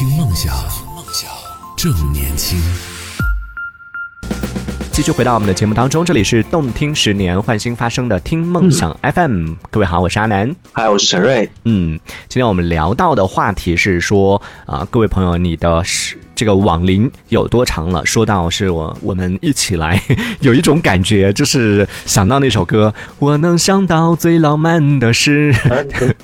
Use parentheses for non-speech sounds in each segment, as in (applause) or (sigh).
听梦想，正年轻。继续回到我们的节目当中，这里是动听十年换新发生的听梦想 FM。各位好，我是阿南。嗨，我是陈瑞。嗯，今天我们聊到的话题是说啊、各位朋友，你的是这个网龄有多长了？说到是我我们一起来，有一种感觉，就是想到那首歌，我能想到最浪漫的事。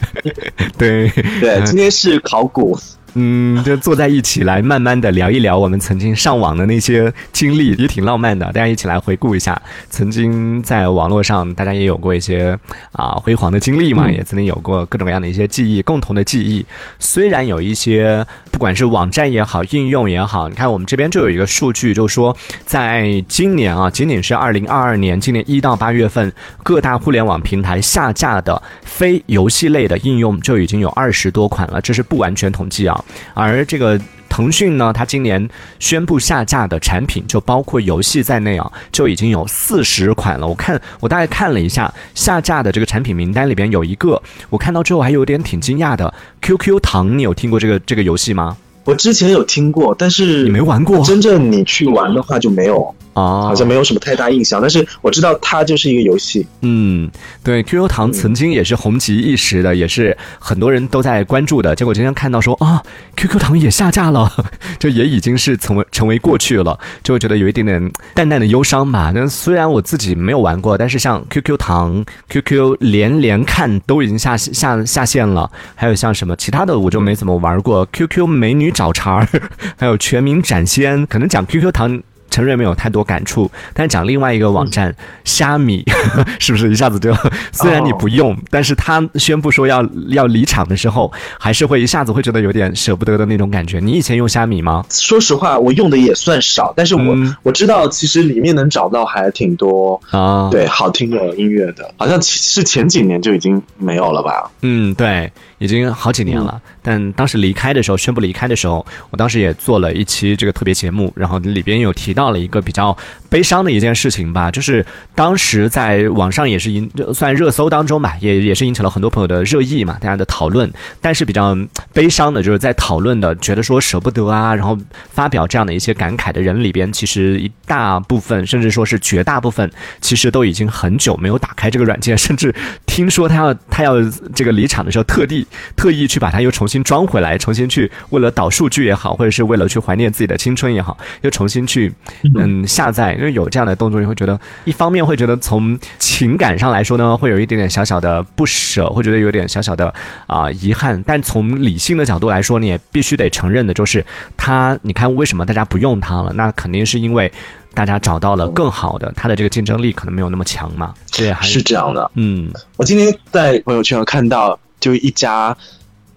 (laughs) 对，对，今天是考古，嗯，就坐在一起来，慢慢的聊一聊我们曾经上网的那些经历，也挺浪漫的。大家一起来回顾一下，曾经在网络上，大家也有过一些啊辉煌的经历嘛，也曾经有过各种各样的一些记忆，共同的记忆。虽然有一些，不管是网站也好，应用也好，你看我们这边就有一个数据，就是说在今年啊，仅仅是二零二二年，今年一到八月份，各大互联网平台下架的非游戏类的应用就已经有二十多款了，这是不完全统计啊。而这个腾讯呢，它今年宣布下架的产品，就包括游戏在内啊，就已经有四十款了。我看我大概看了一下下架的这个产品名单里边有一个，我看到之后还有点挺惊讶的，QQ 糖，你有听过这个这个游戏吗？我之前有听过，但是你没玩过真正你去玩的话就没有，啊好像没有什么太大印象。但是我知道它就是一个游戏，嗯，对，QQ 糖曾经也是红极一时的，也是很多人都在关注的。结果今天看到说啊，QQ 糖也下架了，(laughs) 这也已经是成为成为过去了，就会觉得有一点点淡淡的忧伤吧。那虽然我自己没有玩过，但是像 QQ 糖、QQ 连连看都已经下下下线了，还有像什么其他的我就没怎么玩过，QQ 美女找茬儿，(laughs) 还有全民斩仙，可能讲 QQ 糖。陈瑞没有太多感触，但是讲另外一个网站虾米，(laughs) 是不是一下子就虽然你不用，但是他宣布说要要离场的时候，还是会一下子会觉得有点舍不得的那种感觉。你以前用虾米吗？说实话，我用的也算少，但是我、嗯我知道其实里面能找到还挺多啊，，对好听的音乐的，好像是前几年就已经没有了吧？嗯，对，已经好几年了。但当时离开的时候，宣布离开的时候，我当时也做了一期这个特别节目，然后里边有提到了一个比较悲伤的一件事情吧，就是当时在网上也是引算热搜当中吧，也也是引起了很多朋友的热议嘛，大家的讨论。但是比较悲伤的就是在讨论的，觉得说舍不得啊，然后发表这样的一些感慨的人里边，其实一大部分，甚至说是绝大部分，其实都已经很久没有打开这个软件，甚至听说他要他要这个离场的时候，特地特意去把它又重新装回来，重新去为了导数据也好，或者是为了去怀念自己的青春也好，又重新去嗯下载，因为有这样的动作，你会觉得一方面会觉得从情感上来说呢，会有一点点小小的不舍，会觉得有点小小的啊、遗憾，但从理性的角度来说，你也必须得承认的就是它，你看为什么大家不用它了？那肯定是因为。大家找到了更好的，它的这个竞争力可能没有那么强嘛，对还是这样的。嗯我今天在朋友圈有看到，就一家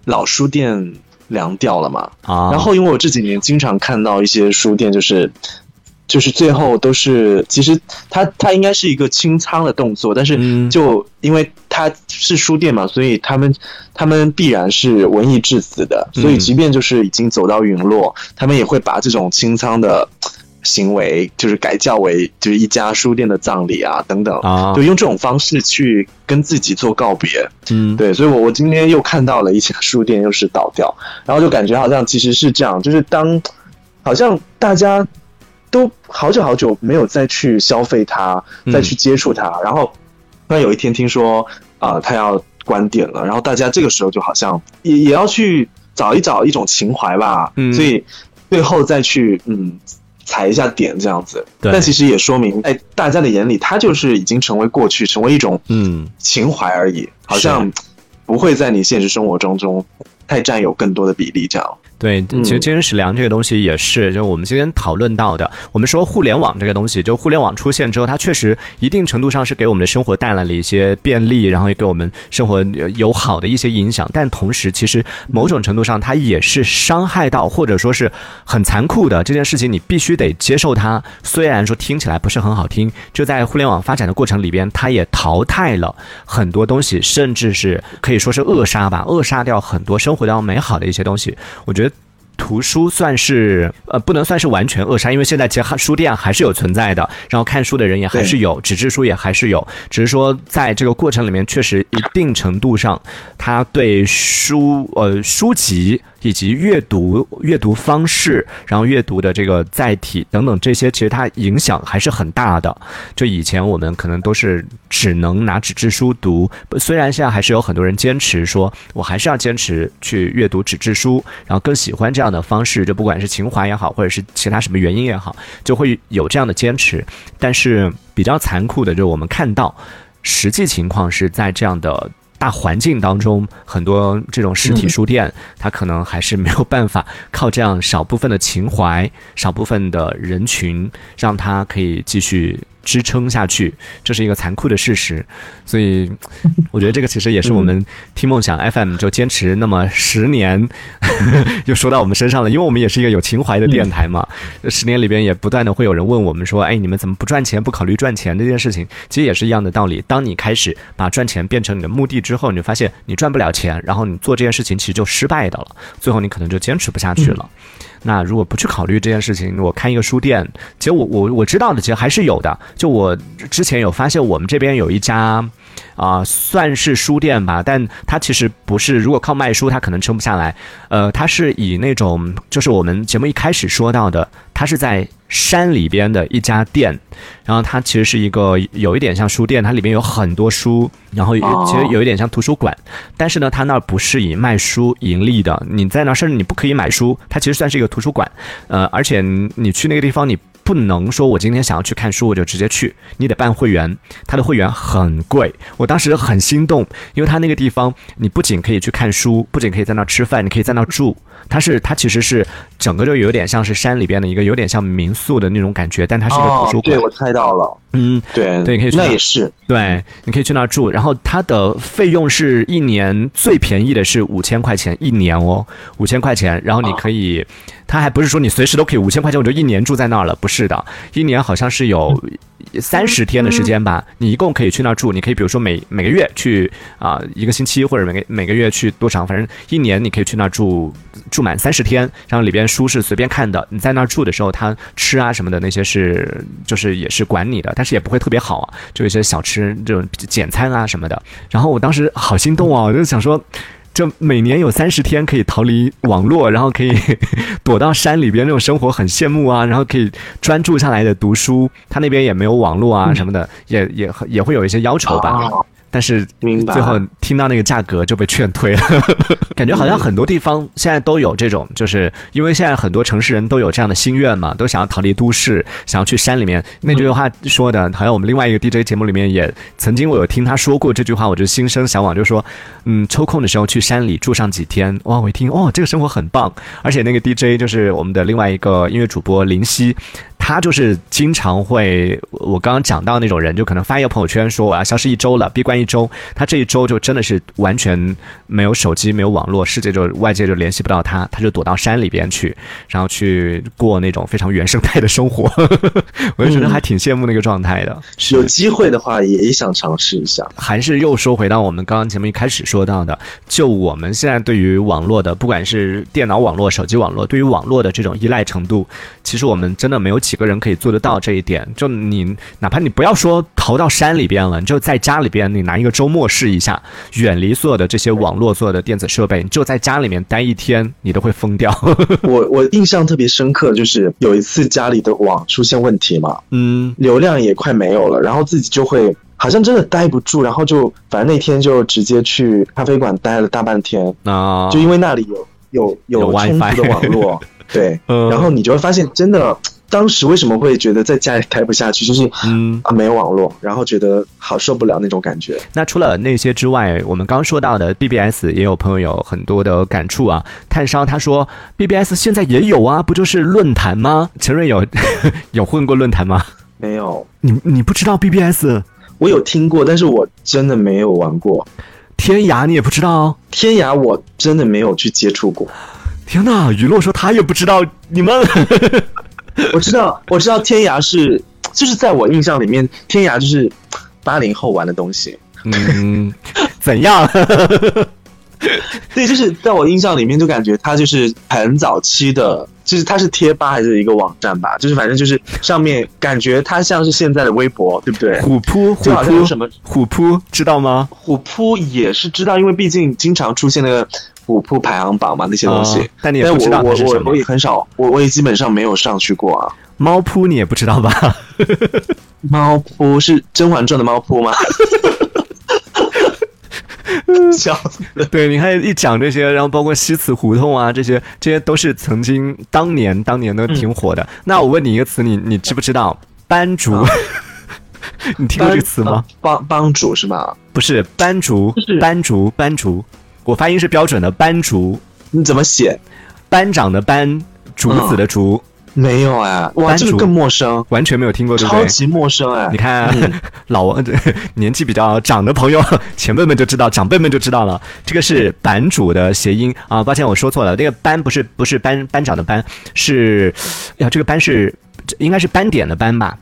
老书店凉掉了嘛，啊，然后因为我这几年经常看到一些书店，就是就是最后都是，其实它它应该是一个清仓的动作，但是嗯。就因为它是书店嘛，所以他们他们必然是文艺至死的，嗯。所以即便就是已经走到陨落，他们也会把这种清仓的。行为就是改叫为就是一家书店的葬礼啊等等，啊。就用这种方式去跟自己做告别。嗯。对，所以我我今天又看到了一家书店又是倒掉，然后就感觉好像其实是这样，就是当好像大家都好久好久没有再去消费它，嗯。再去接触它，然后突然有一天听说啊、呃它要关店了，然后大家这个时候就好像也也要去找一找一种情怀吧，嗯。所以最后再去嗯。踩一下点这样子，对。但其实也说明，哎，大家的眼里，它就是已经成为过去，成为一种嗯。情怀而已，好像不会在你现实生活当中太占有更多的比例。这样，对，嗯其实精神食粮这个东西也是，就我们今天讨论到的。我们说互联网这个东西，就互联网出现之后，它确实一定程度上是给我们的生活带来了一些便利，然后也给我们生活呃有好的一些影响。但同时，其实某种程度上，它也是伤害到，或者说是很残酷的这件事情，你必须得接受它。虽然说听起来不是很好听，就在互联网发展的过程里边，它也淘汰了很多东西，甚至是可以说是扼杀吧，扼杀掉很多生活当中美好的一些东西。我觉得。图书算是呃，不能算是完全扼杀，因为现在其实书店还是有存在的，然后看书的人也还是有，纸质书也还是有，只是说在这个过程里面，确实一定程度上，它对书呃书籍以及阅读阅读方式，然后阅读的这个载体等等这些，其实它影响还是很大的。就以前我们可能都是只能拿纸质书读，虽然现在还是有很多人坚持说，我还是要坚持去阅读纸质书，然后更喜欢这样的方式，就不管是情怀也好，或者是其他什么原因也好，就会有这样的坚持。但是比较残酷的，就是我们看到实际情况是在这样的。大环境当中，很多这种实体书店，它可能还是没有办法靠这样少部分的情怀、少部分的人群，让它可以继续。支撑下去，这是一个残酷的事实，所以 (laughs) 我觉得这个其实也是我们听梦想 FM 就坚持那么十年，(laughs) 又说到我们身上了，因为我们也是一个有情怀的电台嘛。十年里边也不断的会有人问我们说，哎，你们怎么不赚钱，不考虑赚钱这件事情？其实也是一样的道理。当你开始把赚钱变成你的目的之后，你就发现你赚不了钱，然后你做这件事情其实就失败的了，最后你可能就坚持不下去了。那如果不去考虑这件事情，我开一个书店，其实我我我知道的，其实还是有的。就我之前有发现，我们这边有一家，啊，算是书店吧，但它其实不是。如果靠卖书，它可能撑不下来。呃，它是以那种，就是我们节目一开始说到的，它是在。山里边的一家店，然后它其实是一个有一点像书店，它里面有很多书，然后其实有一点像图书馆，但是呢，它那儿不是以卖书盈利的，你在那甚至你不可以买书，它其实算是一个图书馆，呃，而且你去那个地方你。不能说我今天想要去看书，我就直接去，你得办会员，它的会员很贵。我当时很心动，因为它那个地方，你不仅可以去看书，不仅可以在那吃饭，你可以在那住。它是，它其实是整个就有点像是山里边的一个有点像民宿的那种感觉，但它是一个图书馆。对，我猜到了。嗯，对对，可以去那也是对，你可以去那儿住。然后它的费用是一年最便宜的是五千块钱一年哦，五千块钱。然后你可以。他还不是说你随时都可以五千块钱我就一年住在那儿了，不是的，一年好像是有三十天的时间吧，你一共可以去那儿住，你可以比如说每每个月去啊一个星期或者每个每个月去多长，反正一年你可以去那儿住住满三十天，然后里边书是随便看的，你在那儿住的时候，他吃啊什么的那些是就是也是管你的，但是也不会特别好啊，就一些小吃这种简餐啊什么的，然后我当时好心动啊，我就想说。就每年有三十天可以逃离网络，然后可以 (laughs) 躲到山里边，那种生活很羡慕啊。然后可以专注下来的读书，他那边也没有网络啊什么的，也也也会有一些要求吧。但是最后听到那个价格就被劝退了，感觉好像很多地方现在都有这种，就是因为现在很多城市人都有这样的心愿嘛，都想要逃离都市，想要去山里面。那句话说的，好像我们另外一个 DJ 节目里面也曾经我有听他说过这句话，我就心生向往，就说，嗯，抽空的时候去山里住上几天。哇，我一听，哦，这个生活很棒。而且那个 DJ 就是我们的另外一个音乐主播林夕。他就是经常会，我刚刚讲到那种人，就可能发一个朋友圈说我要消失一周了，闭关一周。他这一周就真的是完全没有手机，没有网络，世界就外界就联系不到他，他就躲到山里边去，然后去过那种非常原生态的生活。(laughs) 我就觉得还挺羡慕那个状态的。有机会的话也想尝试一下。还是又说回到我们刚刚节目一开始说到的，就我们现在对于网络的，不管是电脑网络、手机网络，对于网络的这种依赖程度，其实我们真的没有。几个人可以做得到这一点？就你，哪怕你不要说逃到山里边了，你就在家里边，你拿一个周末试一下，远离所有的这些网络、所有的电子设备，你就在家里面待一天，你都会疯掉。(laughs) 我我印象特别深刻，就是有一次家里的网出现问题嘛，嗯，流量也快没有了，然后自己就会好像真的待不住，然后就反正那天就直接去咖啡馆待了大半天。啊，就因为那里有有有充足的网络，对，(laughs) 然后你就会发现真的。当时为什么会觉得在家里待不下去？就是嗯啊，没有网络，然后觉得好受不了那种感觉。那除了那些之外，我们刚说到的 BBS，也有朋友有很多的感触啊。炭烧他说，BBS 现在也有啊，不就是论坛吗？陈瑞有 (laughs) 有混过论坛吗？没有，你你不知道 BBS？我有听过，但是我真的没有玩过。天涯你也不知道？天涯我真的没有去接触过。天哪，雨落说他也不知道，你们。我知道，我知道天涯是，就是在我印象里面，天涯就是八零后玩的东西。嗯，怎样？(laughs) 对，就是在我印象里面，就感觉它就是很早期的，就是它是贴吧还是一个网站吧？就是反正就是上面感觉它像是现在的微博，对不对？虎扑，就好像有什么虎扑，知道吗？虎扑也是知道，因为毕竟经常出现那个。虎扑排行榜嘛那些东西哦，但你也但不知道我我也很少，我我也基本上没有上去过啊。猫扑你也不知道吧？(laughs) 猫扑是《甄嬛传》的猫扑吗？(laughs) 笑死了！对，你看一讲这些，然后包括西祠胡同啊，这些这些都是曾经当年当年都挺火的。那我问你一个词，你你知不知道班竹？(laughs) 你听过这个词吗？帮帮主是吗？不是班竹就是，班竹，班竹。我发音是标准的班竹，你怎么写？班长的班，竹子的竹，没有哎，哇，班主这个更陌生，完全没有听过，对不对？超级陌生哎！你看，嗯 (laughs) 老王 (laughs) 年纪比较长的朋友，(laughs) 前辈们就知道，长辈们就知道了。这个是版主的谐音啊，抱歉我说错了，那个班不是不是班班长的班，是哎呀，这个班是应该是斑点的斑吧？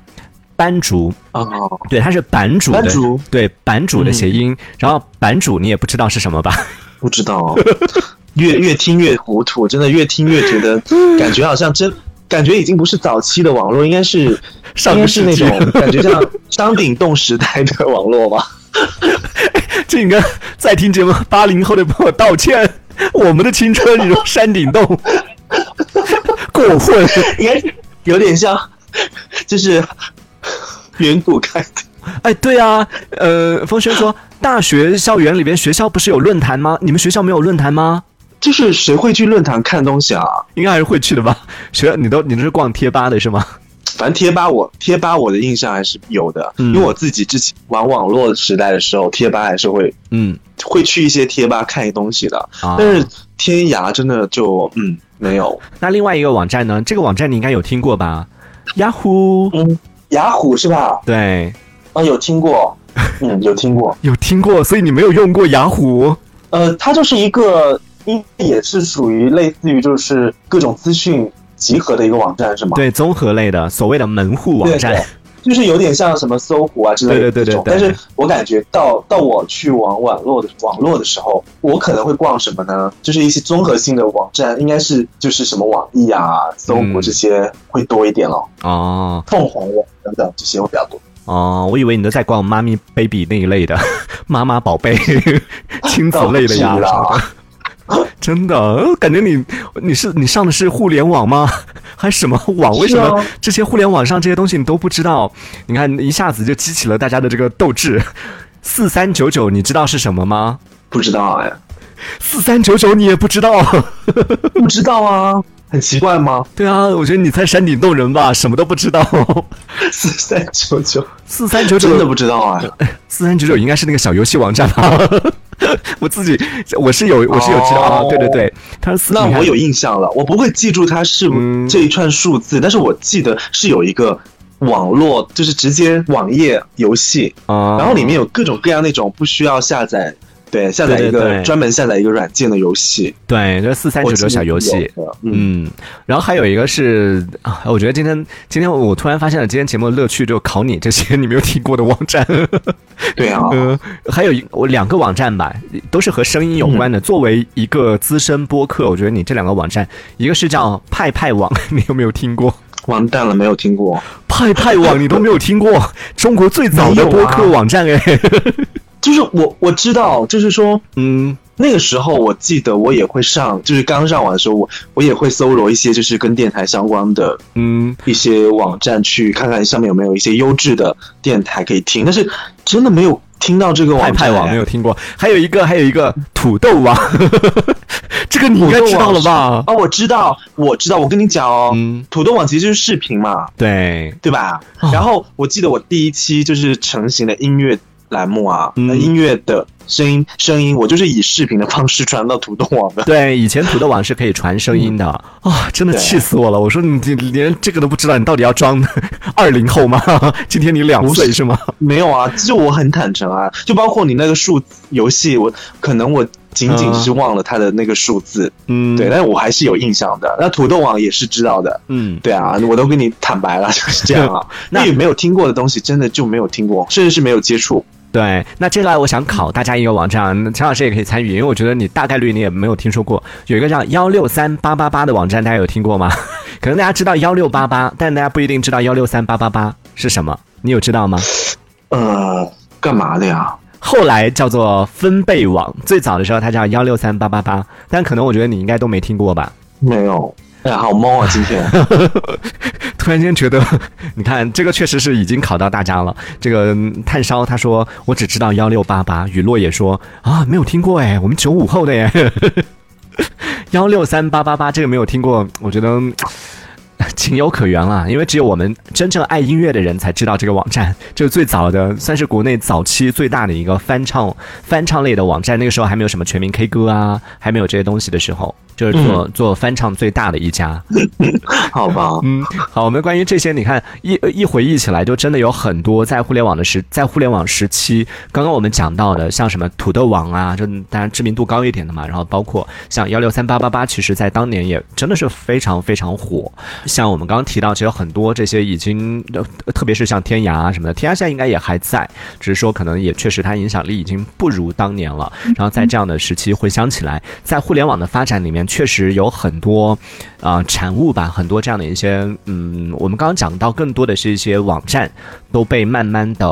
班主，哦，对，它是版主的，对版主的谐音。然后版主你也不知道是什么吧？不知道，(laughs) 越越听越糊涂，真的越听越觉得，(laughs) 感觉好像真。感觉已经不是早期的网络，应该是上应该是那种感觉像山顶洞时代的网络吧。(laughs) 这应该在听节目八零后的朋友道歉，我们的青春你说山顶洞过分。应该是有点像，就是远古开的。哎，对啊，呃，风轩说，大学校园里边学校不是有论坛吗？你们学校没有论坛吗？就是谁会去论坛看东西啊？应该还是会去的吧？(laughs) 学你都你都是逛贴吧的是吗？反正贴吧我贴吧我的印象还是有的，嗯因为我自己之前玩网络时代的时候，贴吧还是会嗯会去一些贴吧看东西的。啊，但是天涯真的就嗯没有，那另外一个网站呢？这个网站你应该有听过吧？雅虎，嗯，雅虎是吧？对，啊，有听过，(laughs) 嗯，有听过。有听过，所以你没有用过雅虎。呃，它就是一个，应也是属于类似于就是各种资讯集合的一个网站是吗？对，综合类的，所谓的门户网站。对，就是有点像什么搜狐啊之类的对对对这种。对对但是我感觉到到我去玩网络的网络的时候，我可能会逛什么呢？就是一些综合性的网站，应该是就是什么网易啊、搜狐嗯这些会多一点了，哦凤凰网等等这些会比较多。哦，我以为你都在逛妈咪 baby 那一类的，(laughs) 妈妈宝贝、(laughs) 亲子类的呀。真的，感觉你你是你上的是互联网吗？(laughs) 还什么网？为什么这些互联网上这些东西你都不知道？你看一下子就激起了大家的这个斗志。四三九九，你知道是什么吗？不知道哎，四三九九你也不知道？不知道啊，很奇怪吗？对啊，我觉得你才山顶洞人吧，什么都不知道。四三九九，四三九九真的不知道啊。四三九九应该是那个小游戏网站吧？(laughs) 我自己我是有我是有知道啊，哦对对对，它是四那我有印象了，我不会记住它是嗯这一串数字，但是我记得是有一个网络，就是直接网页游戏，啊，然后里面有各种各样那种不需要下载，对，下载一个专门下载一个软件的游戏，对，这四三九九小游戏。嗯，嗯，然后还有一个是啊，我觉得今天今天我突然发现了，今天节目的乐趣就考你这些你没有听过的网站。对啊，呃，(laughs) 还有一我两个网站吧，都是和声音有关的。作为一个资深播客，我觉得你这两个网站，一个是叫派派网，(laughs) 你有没有听过？完蛋了，没有听过，派派网你都没有听过，中国最早的播客网站哎。就是我我知道，就是说嗯那个时候我记得我也会上，就是刚上网的时候，我我也会搜罗一些就是跟电台相关的嗯，一些网站去看看上面有没有一些优质的电台可以听，但是真的没有听到这个网。派派网没有听过，还有一个还有一个土豆网，(laughs) 这个你应该知道了吧？哦，我知道，我知道，我跟你讲哦，嗯，土豆网其实就是视频嘛，对，对吧？哦然后我记得我第一期就是成型的音乐栏目啊，嗯呃音乐的声音声音，我就是以视频的方式传到土豆网的。对，以前土豆网是可以传声音的啊、(laughs) 真的气死我了！我说你你连这个都不知道，你到底要装 (laughs) 二零后吗？(laughs) 今天你两岁是吗？没有啊，就我很坦诚啊，就包括你那个数游戏，我可能我仅仅是忘了它的那个数字，嗯，对，但是我还是有印象的。那土豆网也是知道的，嗯，对啊，我都跟你坦白了，就是这样啊。那那也没有听过的东西，真的就没有听过，甚至是没有接触。对。那接下来我想考大家一个网站，陈老师也可以参与，因为我觉得你大概率你也没有听说过，有一个叫幺六三八八八的网站，大家有听过吗？(laughs) 可能大家知道幺六八八，但大家不一定知道幺六三八八八是什么，你有知道吗？呃，干嘛的呀？后来叫做分贝网，最早的时候它叫幺六三八八八，但可能我觉得你应该都没听过吧。没有，好懵啊！今天 (laughs) 突然间觉得，你看这个确实是已经考到大家了。这个炭烧他说我只知道幺六八八，雨落也说啊没有听过哎，我们九五后的耶。(laughs) 幺六三八八八这个没有听过，我觉得情有可原了，因为只有我们真正爱音乐的人才知道这个网站，就是最早的，算是国内早期最大的一个翻唱翻唱类的网站。那个时候还没有什么全民 K 歌啊，还没有这些东西的时候，就是做、做翻唱最大的一家。(laughs) (laughs) 好吧，嗯，好，我们关于这些，你看一一回忆起来，就真的有很多在互联网的时，在互联网时期，刚刚我们讲到的，像什么土豆网啊，就当然知名度高一点的嘛，然后包括像幺六三八八八，其实在当年也真的是非常非常火。像我们刚刚提到，其实很多这些已经，呃特别是像天涯啊什么的，天涯现在应该也还在，只是说可能也确实它影响力已经不如当年了。然后在这样的时期回想起来，在互联网的发展里面，确实有很多啊、产物吧，很多这样的一些嗯，我们刚刚讲到更多的是一些网站都被慢慢的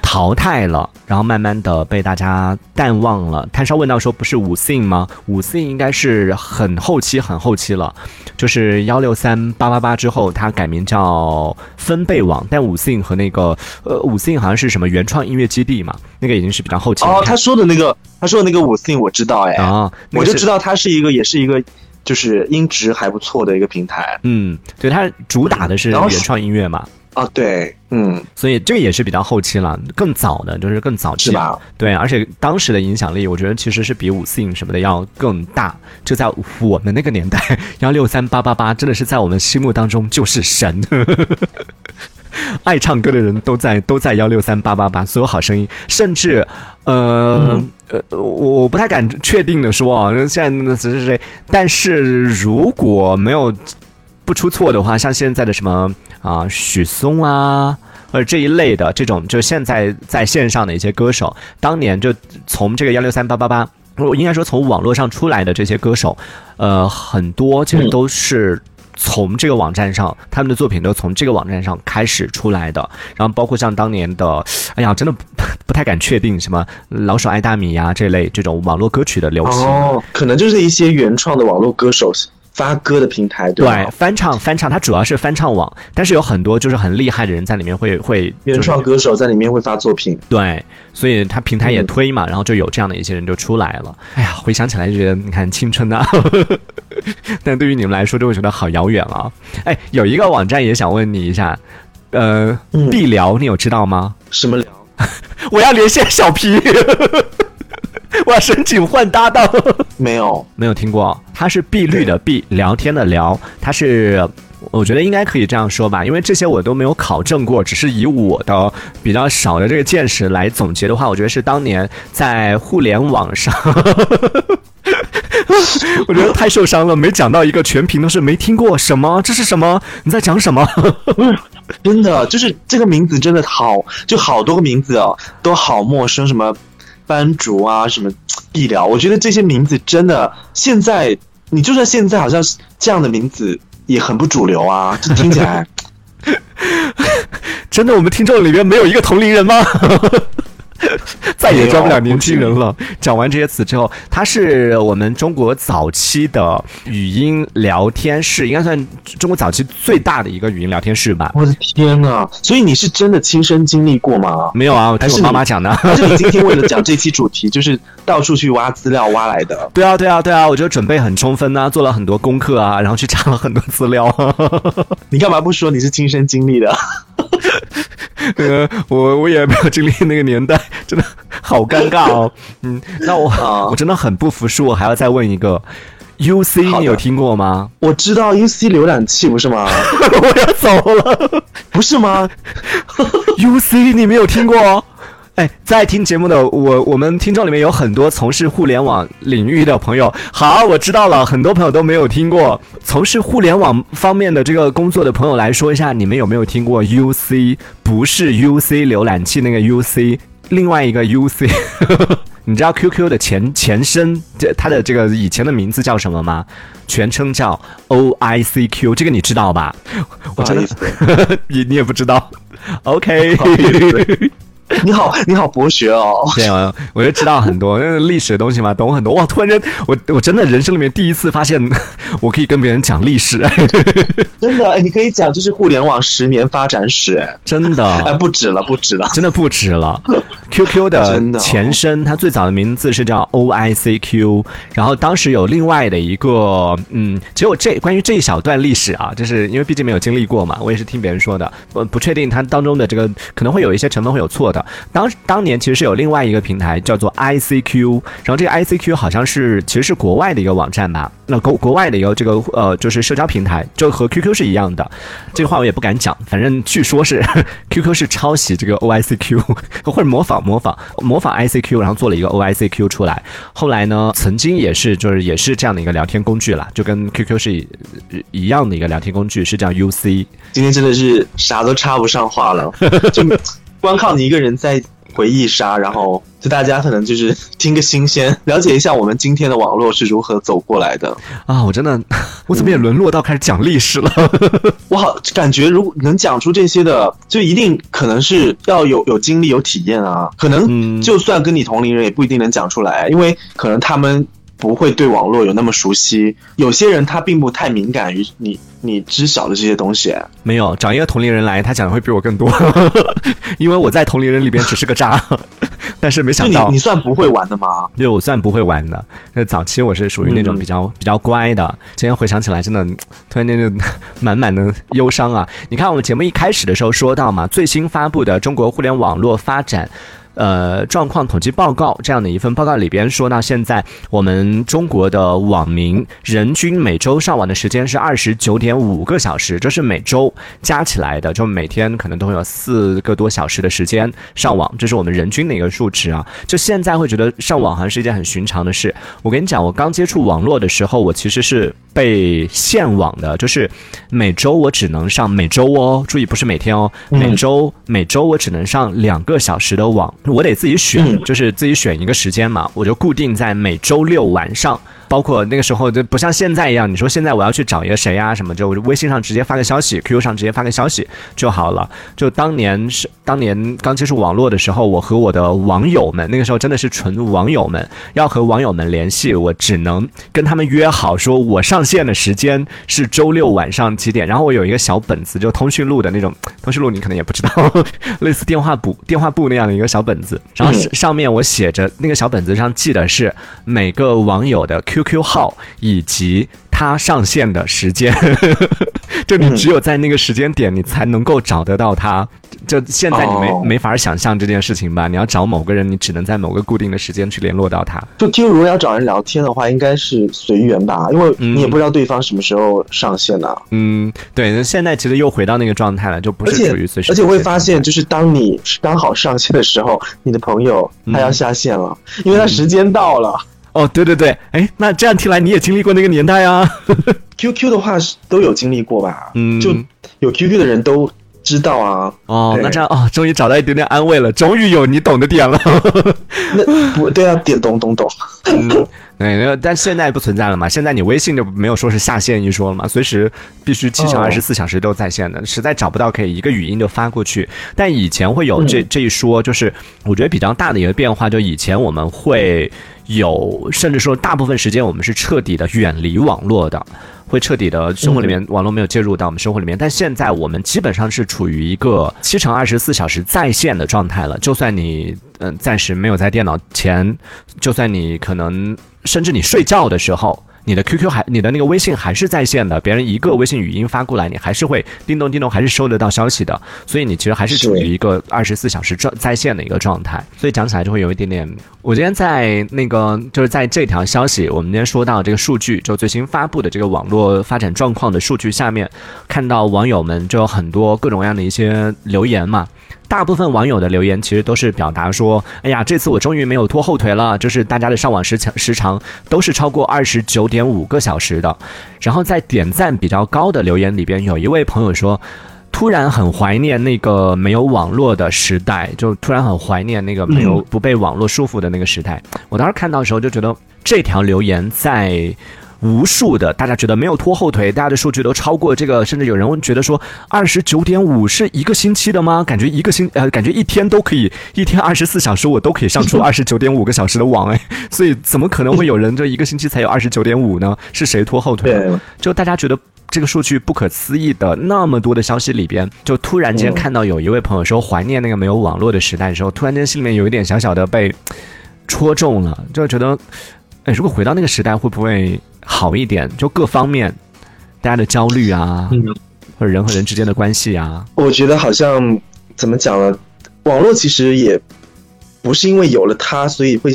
淘汰了，然后慢慢的被大家淡忘了。炭烧问到说不是五 sin 吗？五 sin 应该是很后期很后期了，就是幺六三八八八之后，它改名叫分贝网，但五 sin 和那个呃五 sin 好像是什么原创音乐基地嘛，那个已经是比较后期了。哦，他说的那个，他说的那个五 thing 我知道，哎，啊，那我就知道它是一个，也是一个，就是音质还不错的一个平台。嗯，对，它主打的是原创音乐嘛，啊，对，嗯，所以这个也是比较后期了，更早的就是更早期是吧？对，而且当时的影响力，我觉得其实是比五 Sing 什么的要更大。就在我们那个年代，(laughs) 幺六三八八八真的是在我们心目当中就是神。(laughs) 爱唱歌的人都在都在幺六三八八八，所有好声音，甚至，呃、呃，我我不太敢确定的说啊，现在那谁谁谁，但是如果没有不出错的话，像现在的什么啊、许嵩啊，或者这一类的这种，就现在在线上的一些歌手，当年就从这个幺六三八八八，我应该说从网络上出来的这些歌手，呃，很多其实都是。从这个网站上，他们的作品都从这个网站上开始出来的，然后包括像当年的，哎呀，真的不太敢确定什么老鼠爱大米呀这类这种网络歌曲的流行。可能就是一些原创的网络歌手发歌的平台，对吧？对，翻唱翻唱，它主要是翻唱网，但是有很多就是很厉害的人在里面会会原创歌手在里面会发作品，对，所以它平台也推嘛，然后就有这样的一些人就出来了。哎呀，回想起来就觉得，你看青春啊，(laughs) 但对于你们来说就会觉得好遥远啊。哎，有一个网站也想问你一下，呃，嗯必聊你有知道吗？什么聊？(laughs) 我要连线小皮，(laughs) 我要申请换搭档。(laughs) 没有，没有听过，它是碧绿的碧，聊天的聊，它是。我觉得应该可以这样说吧，因为这些我都没有考证过，只是以我的比较少的这个见识来总结的话，我觉得是当年在互联网上，(laughs) 我觉得太受伤了，没讲到一个全屏都是没听过什么，这是什么？你在讲什么？真的就是这个名字真的好，就好多个名字哦，都好陌生，什么斑竹啊，什么医疗，我觉得这些名字真的现在，你就算现在好像是这样的名字也很不主流啊，这听起来 (laughs) 真的，我们听众里面没有一个同龄人吗？(laughs) 再也教不了年轻人了。讲完这些词之后，它是我们中国早期的语音聊天室，应该算中国早期最大的一个语音聊天室吧？我的天呐！所以你是真的亲身经历过吗？没有啊，我听我还是你妈妈讲的。还是你今天为了讲这期主题，(laughs) 就是到处去挖资料挖来的？对啊，对啊，对啊，我觉得准备很充分啊，做了很多功课啊，然后去查了很多资料。(laughs) 你干嘛不说你是亲身经历的？呃，我我也没有经历那个年代，真的好尴尬哦。嗯，那我、啊我真的很不服输，我还要再问一个，UC 你有听过吗？我知道 UC 浏览器不是吗？(laughs) 我要走了不是吗？，UC 你没有听过？哎，在听节目的我，我们听众里面有很多从事互联网领域的朋友。好，我知道了，很多朋友都没有听过。从事互联网方面的这个工作的朋友来说一下，你们有没有听过 UC？不是 UC 浏览器那个 UC，另外一个 UC。(laughs) 你知道 QQ 的前前身，这它的这个以前的名字叫什么吗？全称叫 OICQ，这个你知道吧？我真的，(laughs) 你你也不知道。OK，(laughs) (laughs) 你好，你好博学哦。对，我我就知道很多，(laughs) 因为历史的东西嘛，懂很多。哇，突然间，我我真的人生里面第一次发现，(laughs) 我可以跟别人讲历史，真的，哎，你可以讲就是互联网十年发展史，哎，真的，哎，不止了，不止了，真的不止了。QQ 的前身，它最早的名字是叫 OICQ，然后当时有另外的一个，嗯，其实我这关于这一小段历史啊，就是因为毕竟没有经历过嘛，我也是听别人说的，我不确定它当中的这个可能会有一些成分会有错的。当当年其实是有另外一个平台叫做 ICQ，然后这个 ICQ 好像是其实是国外的一个网站吧，那国国外的一个这个呃就是社交平台，就和 QQ 是一样的。这个话我也不敢讲，反正据说是 QQ 是抄袭这个 OICQ (laughs) 或者模仿模仿模仿 ICQ，然后做了一个 OICQ 出来。后来呢，曾经也是就是也是这样的一个聊天工具啦，就跟 QQ 是一样的一个聊天工具，是叫 UC。今天真的是啥都插不上话了，(laughs) 就。光靠你一个人在回忆杀，然后就大家可能就是 (laughs) 听个新鲜，了解一下我们今天的网络是如何走过来的啊！我真的，我怎么也沦落到开始讲历史了？(laughs) 我好感觉，如果能讲出这些的，就一定可能是要有有经历、有体验啊。可能就算跟你同龄人，也不一定能讲出来，因为可能他们。不会对网络有那么熟悉，有些人他并不太敏感于你你知晓的这些东西。没有找一个同龄人来，他讲的会比我更多，(laughs) 因为我在同龄人里边只是个渣。(laughs) 但是没想到，你算不会玩的吗？对，我算不会玩的。那早期我是属于那种比较比较乖的。今天回想起来，真的突然间就 (laughs) 满满的忧伤啊！你看我们节目一开始的时候说到嘛，最新发布的中国互联网络发展。呃，状况统计报告这样的一份报告里边说到，现在我们中国的网民人均每周上网的时间是二十九点五个小时，这是每周加起来的，就每天可能都会有四个多小时的时间上网，这是我们人均的一个数值啊。就现在会觉得上网好像是一件很寻常的事。我跟你讲，我刚接触网络的时候，我其实是被限网的，就是每周我只能上每周哦，注意不是每天哦，每周每周我只能上两个小时的网。我得自己选，就是自己选一个时间嘛，我就固定在每周六晚上。包括那个时候就不像现在一样，你说现在我要去找一个谁呀什么，就微信上直接发个消息，QQ 上直接发个消息就好了。就当年是当年刚接触网络的时候，我和我的网友们，那个时候真的是纯网友们，要和网友们联系，我只能跟他们约好，说我上线的时间是周六晚上几点。然后我有一个小本子，就通讯录的那种 (laughs) 通讯录，你可能也不知道，类似电话簿电话簿那样的一个小本子。然后上面我写着，那个小本子上记的是每个网友的 Q。QQ 号以及它上线的时间，(laughs) 就你只有在那个时间点，你才能够找得到他。就现在你没没法想象这件事情吧？你要找某个人，你只能在某个固定的时间去联络到他。就 QQ 如果要找人聊天的话，应该是随缘吧，因为你也不知道对方什么时候上线呢。嗯，对。那现在其实又回到那个状态了，就不是属于随时。而且会发现，就是当你刚好上线的时候，你的朋友他要下线了，因为他时间到了。哦，对对对，哎，那这样听来你也经历过那个年代啊。(laughs) QQ 的话是都有经历过吧？嗯，就有 QQ 的人都知道啊。哦，那这样哦，终于找到一点点安慰了，终于有你懂的点了。(laughs) 那不对啊，点懂懂懂。嗯，对，但现在不存在了嘛？现在你微信就没有说是下线一说了嘛？随时必须七乘二十四小时都在线的，实在找不到可以一个语音就发过去。但以前会有这这一说，就是我觉得比较大的一个变化，就以前我们会。有，甚至说大部分时间我们是彻底的远离网络的，会彻底的生活里面网络没有介入到我们生活里面。但现在我们基本上是处于一个七乘二十四小时在线的状态了。就算你嗯暂时没有在电脑前，就算你可能甚至你睡觉的时候。你的 QQ 还，你的那个微信还是在线的，别人一个微信语音发过来，你还是会叮咚叮咚，还是收得到消息的。所以你其实还是处于一个二十四小时状在线的一个状态。所以讲起来就会有一点点。我今天在那个就是在这条消息，我们今天说到这个数据，就最新发布的这个网络发展状况的数据下面，看到网友们就有很多各种各样的一些留言嘛。大部分网友的留言其实都是表达说：“哎呀，这次我终于没有拖后腿了。”就是大家的上网时长时长都是超过二十九点五个小时的。然后在点赞比较高的留言里边，有一位朋友说：“突然很怀念那个没有网络的时代，就突然很怀念那个没有不被网络束缚的那个时代。”我当时看到的时候就觉得这条留言在。无数的，大家觉得没有拖后腿，大家的数据都超过这个，甚至有人觉得说二十九点五是一个星期的吗？感觉一个星呃，感觉一天都可以，一天二十四小时我都可以上出 (laughs) 二十九点五个小时的网哎，所以怎么可能会有人这一个星期才有二十九点五呢？是谁拖后腿？(laughs) 对，就大家觉得。这个数据不可思议的那么多的消息里边，就突然间看到有一位朋友说怀念那个没有网络的时代的时候，突然间心里面有一点小小的被戳中了，就觉得，哎，如果回到那个时代会不会好一点？就各方面大家的焦虑啊，或者人和人之间的关系啊，我觉得好像怎么讲呢？网络其实也不是因为有了它，所以会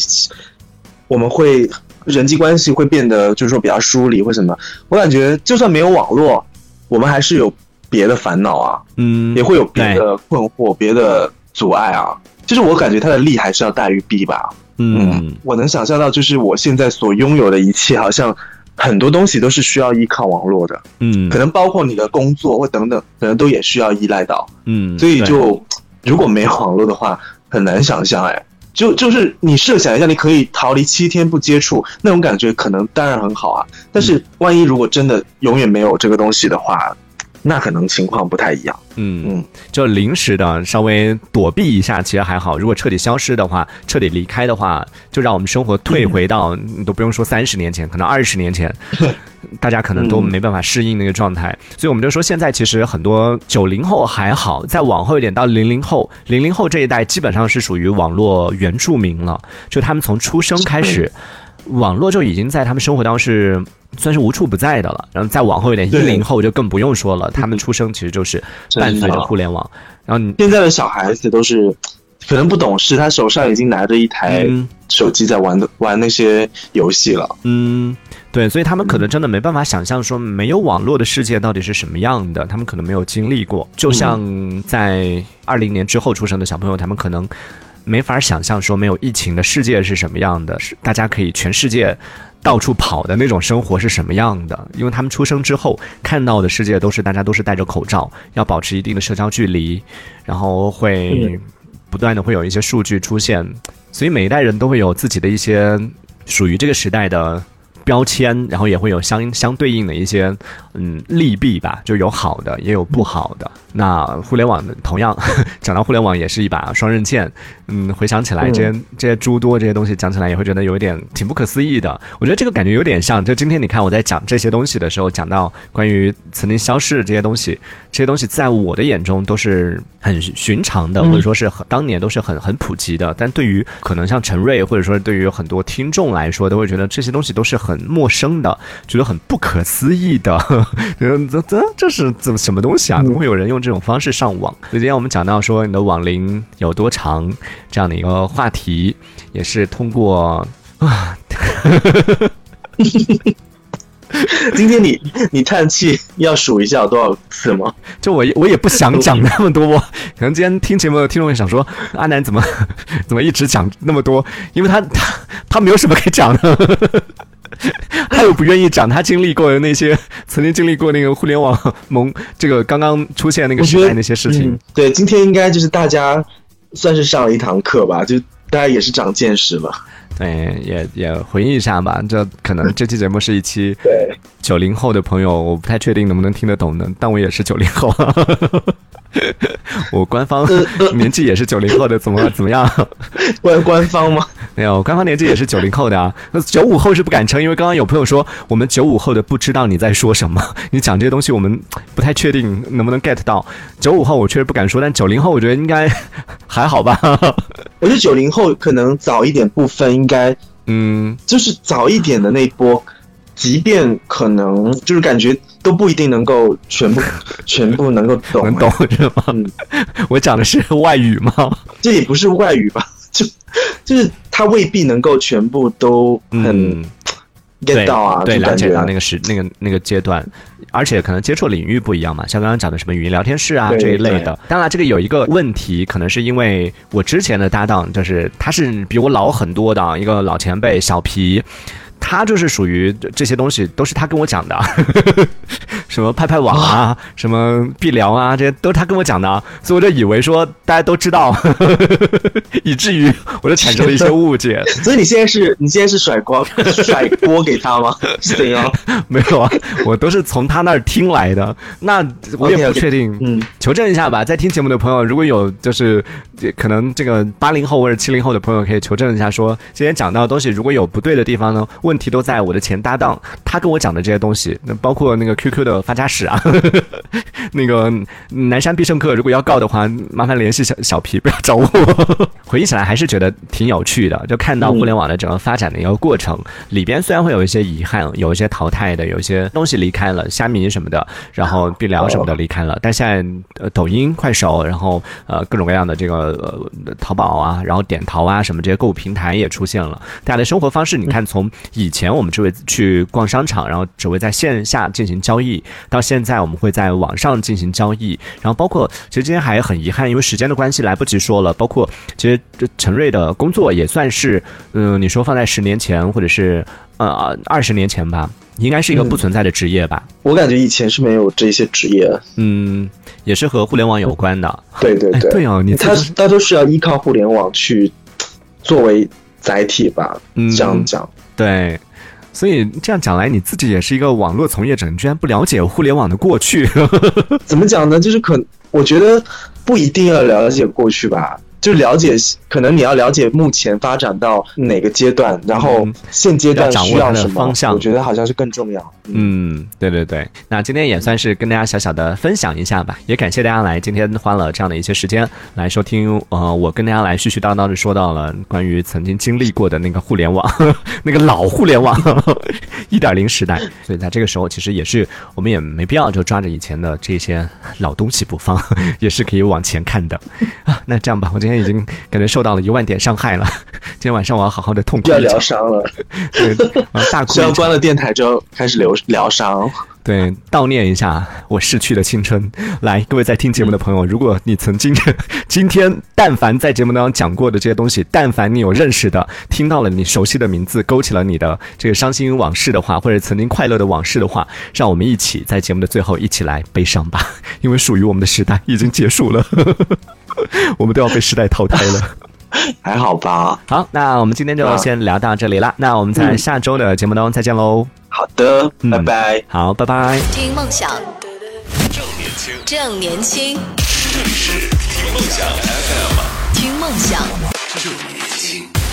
我们会。人际关系会变得就是说比较疏离或什么，我感觉就算没有网络，我们还是有别的烦恼啊，嗯，也会有别的困惑、别的阻碍啊。就是我感觉它的利还是要大于弊吧。嗯，我能想象到，就是我现在所拥有的一切，好像很多东西都是需要依靠网络的。嗯，可能包括你的工作或等等，可能都也需要依赖到。嗯，所以就如果没有网络的话，很难想象哎。就就是你设想一下，你可以逃离七天不接触，那种感觉可能当然很好啊。但是万一如果真的永远没有这个东西的话，那可能情况不太一样。嗯嗯，就临时的稍微躲避一下，其实还好。如果彻底消失的话，彻底离开的话，就让我们生活退回到你都不用说三十年前，可能二十年前，(laughs) 大家可能都没办法适应那个状态。所以我们就说，现在其实很多九零后还好，再往后一点到零零后，零零后这一代基本上是属于网络原住民了，就他们从出生开始，网络就已经在他们生活当中是。算是无处不在的了，然后再往后一点，一零后就更不用说了，他们出生其实就是 (laughs) 伴随着互联网。然后你现在的小孩子都是可能不懂事，他手上已经拿着一台手机在玩的玩那些游戏了。嗯，对，所以他们可能真的没办法想象说没有网络的世界到底是什么样的，他们可能没有经历过。就像在二零年之后出生的小朋友，他们可能没法想象说没有疫情的世界是什么样的，是大家可以全世界。到处跑的那种生活是什么样的？因为他们出生之后看到的世界都是大家都是戴着口罩，要保持一定的社交距离，然后会不断的会有一些数据出现，所以每一代人都会有自己的一些属于这个时代的。标签，然后也会有相相对应的一些嗯利弊吧，就有好的，也有不好的。那互联网的同样讲到互联网也是一把双刃剑，嗯，回想起来这些这些诸多这些东西讲起来也会觉得有一点挺不可思议的。我觉得这个感觉有点像，就今天你看我在讲这些东西的时候，讲到关于曾经消失的这些东西，这些东西在我的眼中都是很寻常的，或者说是很当年都是很很普及的。但对于可能像陈瑞，或者说对于很多听众来说，都会觉得这些东西都是很。很陌生的，觉得很不可思议的，(laughs) 这这这是怎么什么东西啊？怎么会有人用这种方式上网？所以今天我们讲到说你的网龄有多长这样的一个话题，也是通过啊。(laughs) 今天你你叹气要数一下有多少次吗？就我我也不想讲那么多，(laughs) 可能今天听节目的听众会想说阿南怎么怎么一直讲那么多？因为他他他没有什么可以讲的。(laughs) 他又不愿意讲他经历过的那些，曾经经历过那个互联网 (laughs) 萌，这个刚刚出现那个时代那些事情。对，今天应该就是大家算是上了一堂课吧，就大家也是长见识了。对，也也回忆一下吧。这可能这期节目是一期 (laughs) 对九零后的朋友，我不太确定能不能听得懂的，但我也是九零后。(laughs) 我官方年纪也是九零后的，(laughs) 怎么怎么样？官官方吗？没有，官方年纪也是九零后的啊。那九五后是不敢称，因为刚刚有朋友说我们九五后的不知道你在说什么，(laughs) 你讲这些东西我们不太确定能不能 get 到。九五后我确实不敢说，但九零后我觉得应该还好吧。我觉得九零后可能早一点部分应该，嗯，就是早一点的那波。即便可能就是感觉都不一定能够全部 (laughs) 全部能够懂，能懂是吗？嗯，我讲的是外语吗？这也不是外语吧？就就是他未必能够全部都很 get 到啊，对，了解到那个时那个那个阶段，而且可能接触领域不一样嘛，像刚刚讲的什么语音聊天室啊这一类的。当然，这个有一个问题，可能是因为我之前的搭档就是他是比我老很多的一个老前辈小皮。他就是属于这些东西都是他跟我讲的，(laughs) 什么拍拍网啊，什么必聊啊，这些都是他跟我讲的，所以我就以为说大家都知道，(laughs) 以至于我就产生了一些误解。(laughs) 所以你现在是你现在是甩锅甩锅给他吗？是怎样？没有啊，我都是从他那儿听来的。那我也不确定，嗯，求证一下吧。在听节目的朋友，如果有就是可能这个八零后或者七零后的朋友，可以求证一下，说今天讲到的东西如果有不对的地方呢，问题都在我的前搭档他跟我讲的这些东西，那包括那个 QQ 的发家史啊，那个南山必胜客，如果要告的话，麻烦联系小小皮，不要找我。(laughs) 回忆起来还是觉得挺有趣的，就看到互联网的整个发展的一个过程，里边虽然会有一些遗憾，有一些淘汰的，有一些东西离开了，虾米什么的，然后必聊什么的离开了，但现在呃抖音、快手，然后呃各种各样的这个呃淘宝啊，然后点淘啊什么这些购物平台也出现了，大家的生活方式，你看从以前我们只会去逛商场，然后只会在线下进行交易，到现在我们会在网上进行交易，然后包括其实今天还很遗憾，因为时间的关系来不及说了，包括其实陈瑞的工作也算是，嗯，你说放在十年前或者是呃二十年前吧，应该是一个不存在的职业吧。我感觉以前是没有这些职业，嗯，也是和互联网有关的。对对对，对哦，你他他都是要依靠互联网去作为载体吧？嗯这样讲，对。所以这样讲来，你自己也是一个网络从业者，你居然不了解互联网的过去。(laughs) 怎么讲呢？就是可，我觉得不一定要了解过去吧。就了解，可能你要了解目前发展到哪个阶段，然后现阶段需要什么方向，我觉得好像是更重要。嗯，对对对。那今天也算是跟大家小小的分享一下吧，也感谢大家来今天花了这样的一些时间来收听。呃，我跟大家来絮絮叨叨的说到了关于曾经经历过的那个互联网，(laughs) 那个老互联网 (laughs) 一点零时代。所以在这个时候，其实也是我们也没必要就抓着以前的这些老东西不放，(laughs) 也是可以往前看的啊。那这样吧，我今天。已经感觉受到了一万点伤害了，(laughs) 今天晚上我要好好的痛哭。要疗伤了，(laughs) 对，大哭。只要关了电台就开始疗疗伤。对，悼念一下我逝去的青春。来，各位在听节目的朋友，如果你曾经今天但凡在节目当中讲过的这些东西，但凡你有认识的，听到了你熟悉的名字，勾起了你的这个伤心往事的话，或者曾经快乐的往事的话，让我们一起在节目的最后一起来悲伤吧，因为属于我们的时代已经结束了。(laughs) 我们都要被时代淘汰了，(laughs) 还好吧？好，那我们今天就先聊到这里了。那我们在下周的节目当中再见喽。好的，拜拜。好，拜拜。听梦想，正年轻，正年轻，这里是听梦想 FM，听梦想。正年轻。